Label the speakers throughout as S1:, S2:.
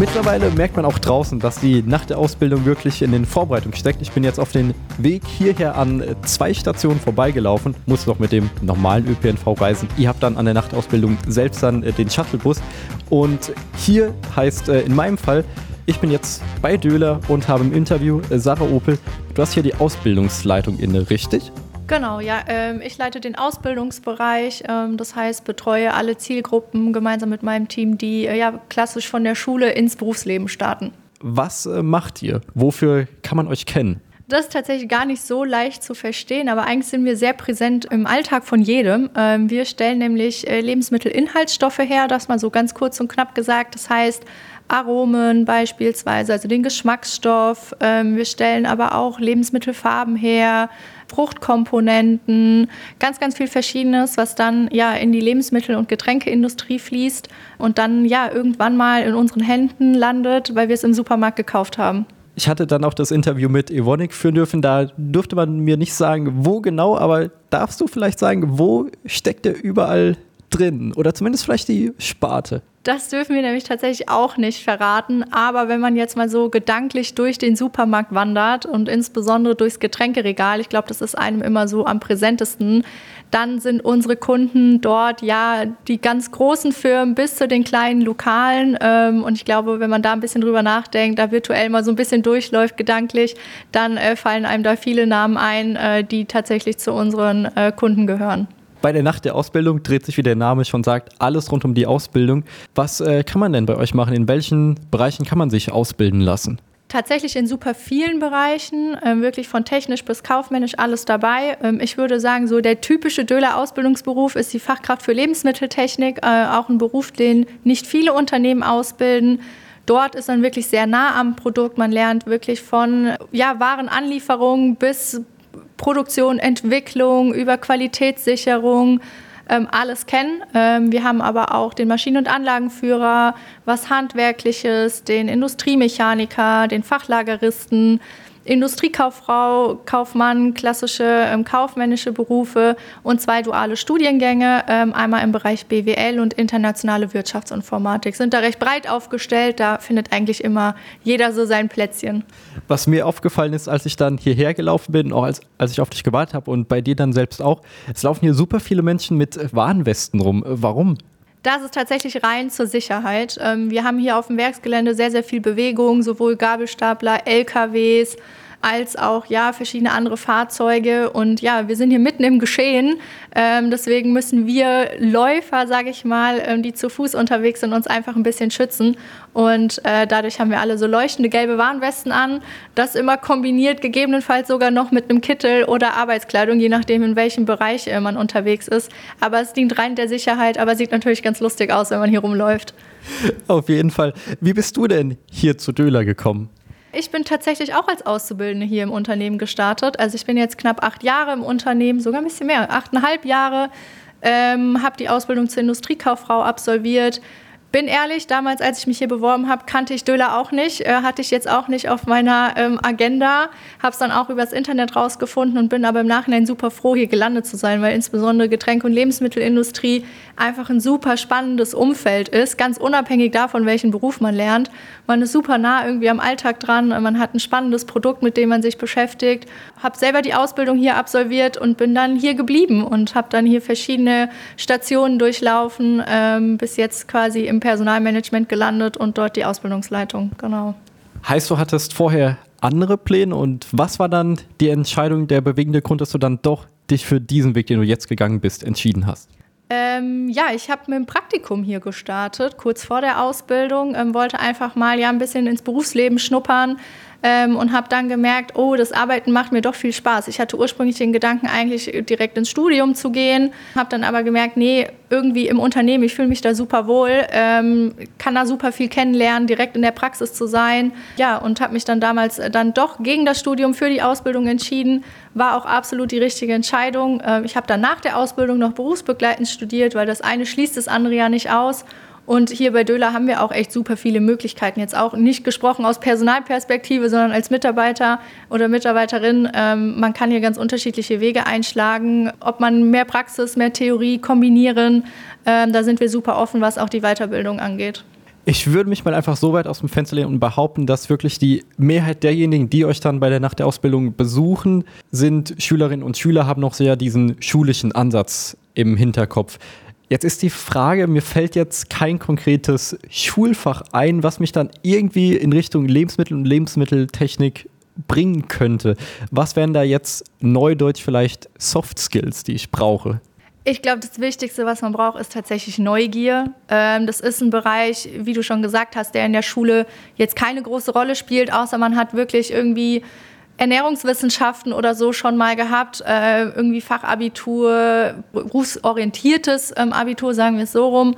S1: Mittlerweile merkt man auch draußen, dass die nach der Ausbildung wirklich in den Vorbereitungen steckt. Ich bin jetzt auf den Weg hierher an zwei Stationen vorbeigelaufen, muss noch mit dem normalen ÖPNV reisen. Ihr habt dann an der Nachtausbildung selbst dann äh, den Shuttlebus. Und hier heißt äh, in meinem Fall, ich bin jetzt bei Döhler und habe im Interview äh, Sarah Opel. Du hast hier die Ausbildungsleitung inne, richtig?
S2: Genau, ja. Ähm, ich leite den Ausbildungsbereich, ähm, das heißt, betreue alle Zielgruppen gemeinsam mit meinem Team, die äh, ja klassisch von der Schule ins Berufsleben starten.
S1: Was äh, macht ihr? Wofür kann man euch kennen?
S2: Das ist tatsächlich gar nicht so leicht zu verstehen, aber eigentlich sind wir sehr präsent im Alltag von jedem. Ähm, wir stellen nämlich äh, Lebensmittelinhaltsstoffe her, das mal so ganz kurz und knapp gesagt. Das heißt, Aromen beispielsweise, also den Geschmacksstoff. Ähm, wir stellen aber auch Lebensmittelfarben her, Fruchtkomponenten, ganz, ganz viel Verschiedenes, was dann ja in die Lebensmittel- und Getränkeindustrie fließt und dann ja irgendwann mal in unseren Händen landet, weil wir es im Supermarkt gekauft haben.
S1: Ich hatte dann auch das Interview mit Evonik führen dürfen. Da durfte man mir nicht sagen, wo genau, aber darfst du vielleicht sagen, wo steckt er überall drin? Oder zumindest vielleicht die Sparte?
S2: Das dürfen wir nämlich tatsächlich auch nicht verraten. Aber wenn man jetzt mal so gedanklich durch den Supermarkt wandert und insbesondere durchs Getränkeregal, ich glaube, das ist einem immer so am präsentesten, dann sind unsere Kunden dort ja die ganz großen Firmen bis zu den kleinen Lokalen. Ähm, und ich glaube, wenn man da ein bisschen drüber nachdenkt, da virtuell mal so ein bisschen durchläuft gedanklich, dann äh, fallen einem da viele Namen ein, äh, die tatsächlich zu unseren äh, Kunden gehören.
S1: Bei der Nacht der Ausbildung dreht sich, wie der Name schon sagt, alles rund um die Ausbildung. Was äh, kann man denn bei euch machen? In welchen Bereichen kann man sich ausbilden lassen?
S2: Tatsächlich in super vielen Bereichen, äh, wirklich von technisch bis kaufmännisch alles dabei. Ähm, ich würde sagen, so der typische Döler-Ausbildungsberuf ist die Fachkraft für Lebensmitteltechnik, äh, auch ein Beruf, den nicht viele Unternehmen ausbilden. Dort ist man wirklich sehr nah am Produkt. Man lernt wirklich von ja, Warenanlieferung bis Produktion, Entwicklung, über Qualitätssicherung ähm, alles kennen. Ähm, wir haben aber auch den Maschinen- und Anlagenführer, was Handwerkliches, den Industriemechaniker, den Fachlageristen, Industriekauffrau, Kaufmann, klassische ähm, kaufmännische Berufe und zwei duale Studiengänge, ähm, einmal im Bereich BWL und internationale Wirtschaftsinformatik. Sind da recht breit aufgestellt, da findet eigentlich immer jeder so sein Plätzchen.
S1: Was mir aufgefallen ist, als ich dann hierher gelaufen bin, auch als, als ich auf dich gewartet habe und bei dir dann selbst auch, es laufen hier super viele Menschen mit Warnwesten rum. Warum?
S2: Das ist tatsächlich rein zur Sicherheit. Ähm, wir haben hier auf dem Werksgelände sehr, sehr viel Bewegung, sowohl Gabelstapler, LKWs, als auch ja verschiedene andere Fahrzeuge. Und ja, wir sind hier mitten im Geschehen. Ähm, deswegen müssen wir Läufer, sage ich mal, ähm, die zu Fuß unterwegs sind, uns einfach ein bisschen schützen. Und äh, dadurch haben wir alle so leuchtende gelbe Warnwesten an. Das immer kombiniert, gegebenenfalls sogar noch mit einem Kittel oder Arbeitskleidung, je nachdem, in welchem Bereich äh, man unterwegs ist. Aber es dient rein der Sicherheit, aber sieht natürlich ganz lustig aus, wenn man hier rumläuft.
S1: Auf jeden Fall. Wie bist du denn hier zu Döler gekommen?
S2: Ich bin tatsächlich auch als Auszubildende hier im Unternehmen gestartet. Also ich bin jetzt knapp acht Jahre im Unternehmen, sogar ein bisschen mehr, achteinhalb Jahre. Ähm, habe die Ausbildung zur Industriekauffrau absolviert, bin ehrlich, damals, als ich mich hier beworben habe, kannte ich Döler auch nicht, äh, hatte ich jetzt auch nicht auf meiner ähm, Agenda, habe es dann auch übers Internet rausgefunden und bin aber im Nachhinein super froh, hier gelandet zu sein, weil insbesondere Getränk- und Lebensmittelindustrie einfach ein super spannendes Umfeld ist, ganz unabhängig davon, welchen Beruf man lernt. Man ist super nah irgendwie am Alltag dran, man hat ein spannendes Produkt, mit dem man sich beschäftigt. Habe selber die Ausbildung hier absolviert und bin dann hier geblieben und habe dann hier verschiedene Stationen durchlaufen, ähm, bis jetzt quasi im Personalmanagement gelandet und dort die Ausbildungsleitung, genau.
S1: Heißt, du hattest vorher andere Pläne und was war dann die Entscheidung, der bewegende Grund, dass du dann doch dich für diesen Weg, den du jetzt gegangen bist, entschieden hast?
S2: Ähm, ja, ich habe mit dem Praktikum hier gestartet, kurz vor der Ausbildung, ähm, wollte einfach mal ja ein bisschen ins Berufsleben schnuppern, ähm, und habe dann gemerkt, oh, das Arbeiten macht mir doch viel Spaß. Ich hatte ursprünglich den Gedanken, eigentlich direkt ins Studium zu gehen, habe dann aber gemerkt, nee, irgendwie im Unternehmen, ich fühle mich da super wohl, ähm, kann da super viel kennenlernen, direkt in der Praxis zu sein. Ja, und habe mich dann damals dann doch gegen das Studium für die Ausbildung entschieden. War auch absolut die richtige Entscheidung. Ähm, ich habe dann nach der Ausbildung noch berufsbegleitend studiert, weil das eine schließt das andere ja nicht aus. Und hier bei Döler haben wir auch echt super viele Möglichkeiten. Jetzt auch nicht gesprochen aus Personalperspektive, sondern als Mitarbeiter oder Mitarbeiterin. Ähm, man kann hier ganz unterschiedliche Wege einschlagen. Ob man mehr Praxis, mehr Theorie kombinieren, ähm, da sind wir super offen, was auch die Weiterbildung angeht.
S1: Ich würde mich mal einfach so weit aus dem Fenster lehnen und behaupten, dass wirklich die Mehrheit derjenigen, die euch dann bei der Nacht der Ausbildung besuchen, sind Schülerinnen und Schüler, haben noch sehr diesen schulischen Ansatz im Hinterkopf. Jetzt ist die Frage, mir fällt jetzt kein konkretes Schulfach ein, was mich dann irgendwie in Richtung Lebensmittel und Lebensmitteltechnik bringen könnte. Was wären da jetzt neudeutsch vielleicht Soft Skills, die ich brauche?
S2: Ich glaube, das Wichtigste, was man braucht, ist tatsächlich Neugier. Ähm, das ist ein Bereich, wie du schon gesagt hast, der in der Schule jetzt keine große Rolle spielt, außer man hat wirklich irgendwie Ernährungswissenschaften oder so schon mal gehabt, äh, irgendwie Fachabitur, berufsorientiertes ähm, Abitur, sagen wir es so rum,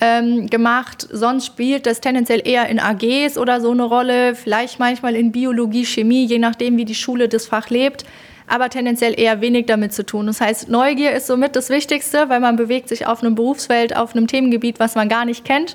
S2: ähm, gemacht. Sonst spielt das tendenziell eher in AGs oder so eine Rolle, vielleicht manchmal in Biologie, Chemie, je nachdem, wie die Schule das Fach lebt aber tendenziell eher wenig damit zu tun. Das heißt, Neugier ist somit das Wichtigste, weil man bewegt sich auf einem Berufsfeld, auf einem Themengebiet, was man gar nicht kennt.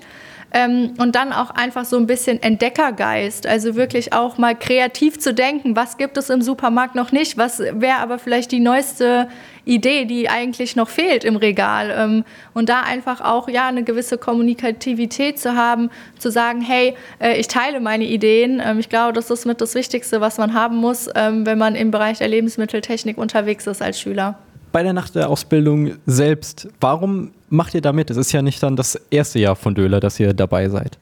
S2: Ähm, und dann auch einfach so ein bisschen Entdeckergeist, also wirklich auch mal kreativ zu denken, was gibt es im Supermarkt noch nicht, was wäre aber vielleicht die neueste Idee, die eigentlich noch fehlt im Regal. Ähm, und da einfach auch ja eine gewisse Kommunikativität zu haben, zu sagen, hey, äh, ich teile meine Ideen. Ähm, ich glaube, das ist mit das Wichtigste, was man haben muss, ähm, wenn man im Bereich der Lebensmitteltechnik unterwegs ist als Schüler
S1: bei der Nacht der Ausbildung selbst, warum macht ihr da mit? Es ist ja nicht dann das erste Jahr von Döler, dass ihr dabei seid.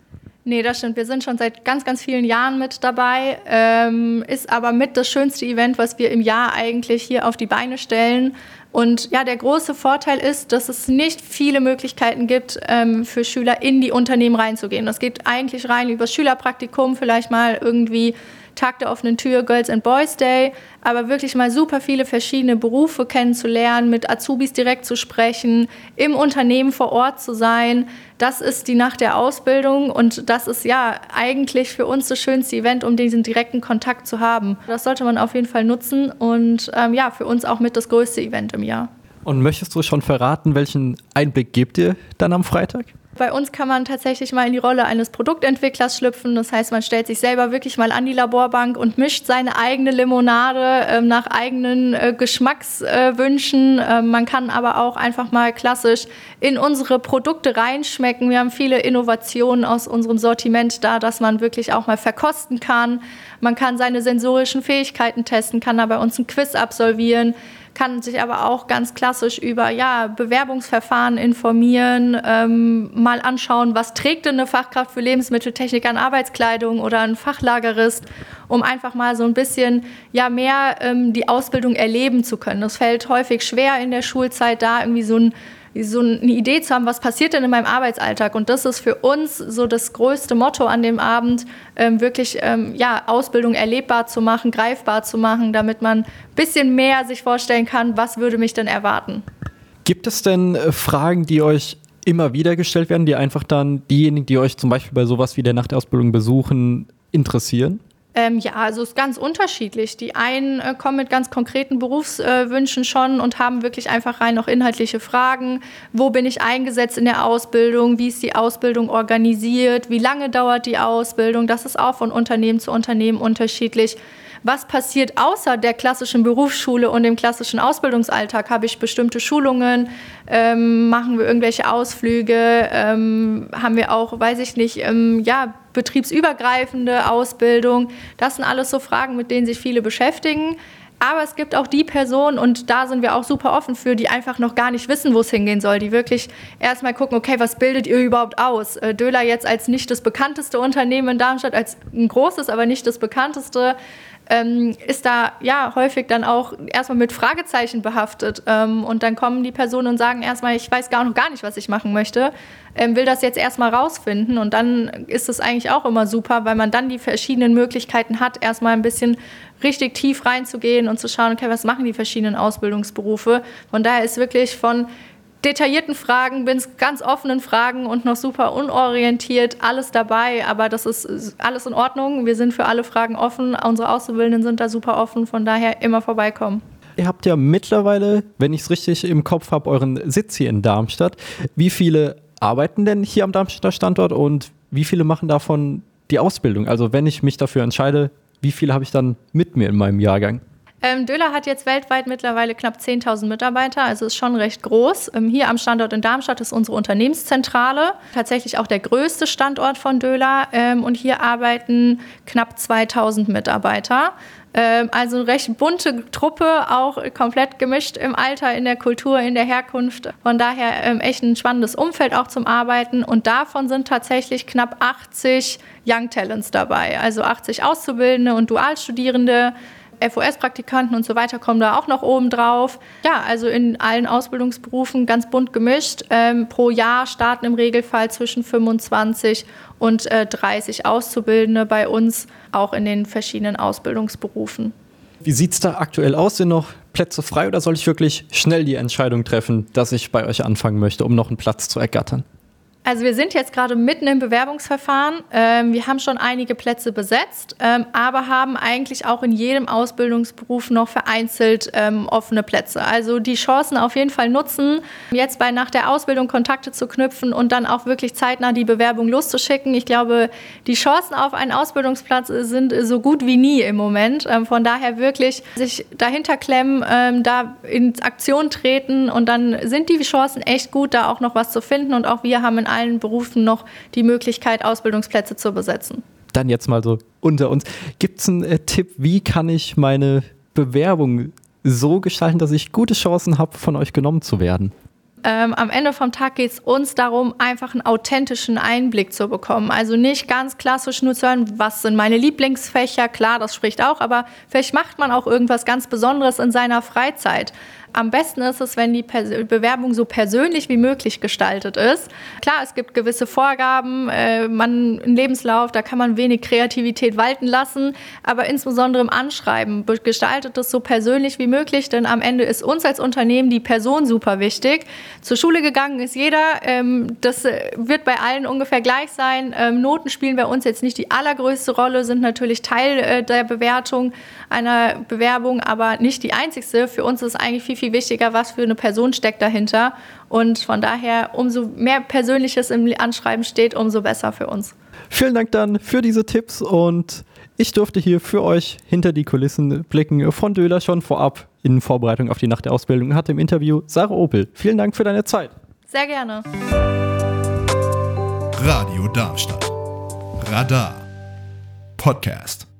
S2: Nee, das stimmt. Wir sind schon seit ganz, ganz vielen Jahren mit dabei. Ähm, ist aber mit das schönste Event, was wir im Jahr eigentlich hier auf die Beine stellen. Und ja, der große Vorteil ist, dass es nicht viele Möglichkeiten gibt, ähm, für Schüler in die Unternehmen reinzugehen. Das geht eigentlich rein über Schülerpraktikum, vielleicht mal irgendwie Tag der offenen Tür, Girls and Boys Day, aber wirklich mal super viele verschiedene Berufe kennenzulernen, mit Azubis direkt zu sprechen, im Unternehmen vor Ort zu sein. Das ist die Nacht der Ausbildung und das ist ja eigentlich für uns das schönste Event, um diesen direkten Kontakt zu haben. Das sollte man auf jeden Fall nutzen und ähm, ja, für uns auch mit das größte Event im Jahr.
S1: Und möchtest du schon verraten, welchen Einblick gebt ihr dann am Freitag?
S2: Bei uns kann man tatsächlich mal in die Rolle eines Produktentwicklers schlüpfen. Das heißt, man stellt sich selber wirklich mal an die Laborbank und mischt seine eigene Limonade äh, nach eigenen äh, Geschmackswünschen. Äh, man kann aber auch einfach mal klassisch in unsere Produkte reinschmecken. Wir haben viele Innovationen aus unserem Sortiment da, dass man wirklich auch mal verkosten kann. Man kann seine sensorischen Fähigkeiten testen, kann da bei uns ein Quiz absolvieren kann sich aber auch ganz klassisch über ja, Bewerbungsverfahren informieren, ähm, mal anschauen, was trägt denn eine Fachkraft für Lebensmitteltechnik an Arbeitskleidung oder ein Fachlagerist, um einfach mal so ein bisschen ja, mehr ähm, die Ausbildung erleben zu können. Das fällt häufig schwer in der Schulzeit, da irgendwie so ein so eine Idee zu haben, was passiert denn in meinem Arbeitsalltag. Und das ist für uns so das größte Motto an dem Abend, ähm, wirklich ähm, ja, Ausbildung erlebbar zu machen, greifbar zu machen, damit man ein bisschen mehr sich vorstellen kann, was würde mich denn erwarten.
S1: Gibt es denn äh, Fragen, die euch immer wieder gestellt werden, die einfach dann diejenigen, die euch zum Beispiel bei sowas wie der Nachtausbildung besuchen, interessieren?
S2: Ähm, ja, also es ist ganz unterschiedlich. Die einen äh, kommen mit ganz konkreten Berufswünschen äh, schon und haben wirklich einfach rein noch inhaltliche Fragen. Wo bin ich eingesetzt in der Ausbildung? Wie ist die Ausbildung organisiert? Wie lange dauert die Ausbildung? Das ist auch von Unternehmen zu Unternehmen unterschiedlich was passiert außer der klassischen Berufsschule und dem klassischen Ausbildungsalltag? Habe ich bestimmte Schulungen? Ähm, machen wir irgendwelche Ausflüge? Ähm, haben wir auch, weiß ich nicht, ähm, ja, betriebsübergreifende Ausbildung? Das sind alles so Fragen, mit denen sich viele beschäftigen. Aber es gibt auch die Personen, und da sind wir auch super offen für, die einfach noch gar nicht wissen, wo es hingehen soll, die wirklich erstmal gucken, okay, was bildet ihr überhaupt aus? Äh, Döler jetzt als nicht das bekannteste Unternehmen in Darmstadt, als ein großes, aber nicht das bekannteste, ähm, ist da ja häufig dann auch erstmal mit Fragezeichen behaftet. Ähm, und dann kommen die Personen und sagen erstmal, ich weiß gar noch gar nicht, was ich machen möchte, ähm, will das jetzt erstmal rausfinden. Und dann ist es eigentlich auch immer super, weil man dann die verschiedenen Möglichkeiten hat, erstmal ein bisschen richtig tief reinzugehen und zu schauen, okay, was machen die verschiedenen Ausbildungsberufe. Von daher ist wirklich von detaillierten Fragen, bin ganz offenen Fragen und noch super unorientiert, alles dabei, aber das ist alles in Ordnung. Wir sind für alle Fragen offen, unsere Auszubildenden sind da super offen, von daher immer vorbeikommen.
S1: Ihr habt ja mittlerweile, wenn ich es richtig im Kopf habe, euren Sitz hier in Darmstadt. Wie viele arbeiten denn hier am Darmstädter Standort und wie viele machen davon die Ausbildung? Also wenn ich mich dafür entscheide, wie viele habe ich dann mit mir in meinem Jahrgang?
S2: Ähm, Döhler hat jetzt weltweit mittlerweile knapp 10.000 Mitarbeiter, also ist schon recht groß. Ähm, hier am Standort in Darmstadt ist unsere Unternehmenszentrale, tatsächlich auch der größte Standort von Döhler. Ähm, und hier arbeiten knapp 2.000 Mitarbeiter. Ähm, also eine recht bunte Truppe, auch komplett gemischt im Alter, in der Kultur, in der Herkunft. Von daher ähm, echt ein spannendes Umfeld auch zum Arbeiten. Und davon sind tatsächlich knapp 80 Young Talents dabei, also 80 Auszubildende und Dualstudierende. FOS-Praktikanten und so weiter kommen da auch noch oben drauf. Ja, also in allen Ausbildungsberufen ganz bunt gemischt. Ähm, pro Jahr starten im Regelfall zwischen 25 und äh, 30 Auszubildende bei uns, auch in den verschiedenen Ausbildungsberufen.
S1: Wie sieht es da aktuell aus? Sind noch Plätze frei oder soll ich wirklich schnell die Entscheidung treffen, dass ich bei euch anfangen möchte, um noch einen Platz zu ergattern?
S2: Also wir sind jetzt gerade mitten im Bewerbungsverfahren. Ähm, wir haben schon einige Plätze besetzt, ähm, aber haben eigentlich auch in jedem Ausbildungsberuf noch vereinzelt ähm, offene Plätze. Also die Chancen auf jeden Fall nutzen, jetzt bei nach der Ausbildung Kontakte zu knüpfen und dann auch wirklich zeitnah die Bewerbung loszuschicken. Ich glaube, die Chancen auf einen Ausbildungsplatz sind so gut wie nie im Moment. Ähm, von daher wirklich sich dahinter klemmen, ähm, da in Aktion treten und dann sind die Chancen echt gut, da auch noch was zu finden. Und auch wir haben in allen Berufen noch die Möglichkeit, Ausbildungsplätze zu besetzen.
S1: Dann jetzt mal so unter uns. Gibt es einen äh, Tipp, wie kann ich meine Bewerbung so gestalten, dass ich gute Chancen habe, von euch genommen zu werden?
S2: ähm, am Ende vom Tag geht es uns darum, einfach einen authentischen Einblick zu bekommen. Also nicht ganz klassisch nur zu hören, was sind meine Lieblingsfächer, klar, das spricht auch, aber vielleicht macht man auch irgendwas ganz Besonderes in seiner Freizeit am besten ist es, wenn die Bewerbung so persönlich wie möglich gestaltet ist. Klar, es gibt gewisse Vorgaben, äh, man im Lebenslauf, da kann man wenig Kreativität walten lassen, aber insbesondere im Anschreiben gestaltet es so persönlich wie möglich, denn am Ende ist uns als Unternehmen die Person super wichtig. Zur Schule gegangen ist jeder, ähm, das äh, wird bei allen ungefähr gleich sein. Ähm, Noten spielen bei uns jetzt nicht die allergrößte Rolle, sind natürlich Teil äh, der Bewertung einer Bewerbung, aber nicht die einzigste. Für uns ist eigentlich viel, viel viel wichtiger, was für eine Person steckt dahinter. Und von daher, umso mehr Persönliches im Anschreiben steht, umso besser für uns.
S1: Vielen Dank dann für diese Tipps und ich durfte hier für euch hinter die Kulissen blicken von Döler schon vorab in Vorbereitung auf die Nacht der Ausbildung hatte im Interview Sarah Opel. Vielen Dank für deine Zeit.
S2: Sehr gerne.
S3: Radio Darmstadt. Radar. Podcast.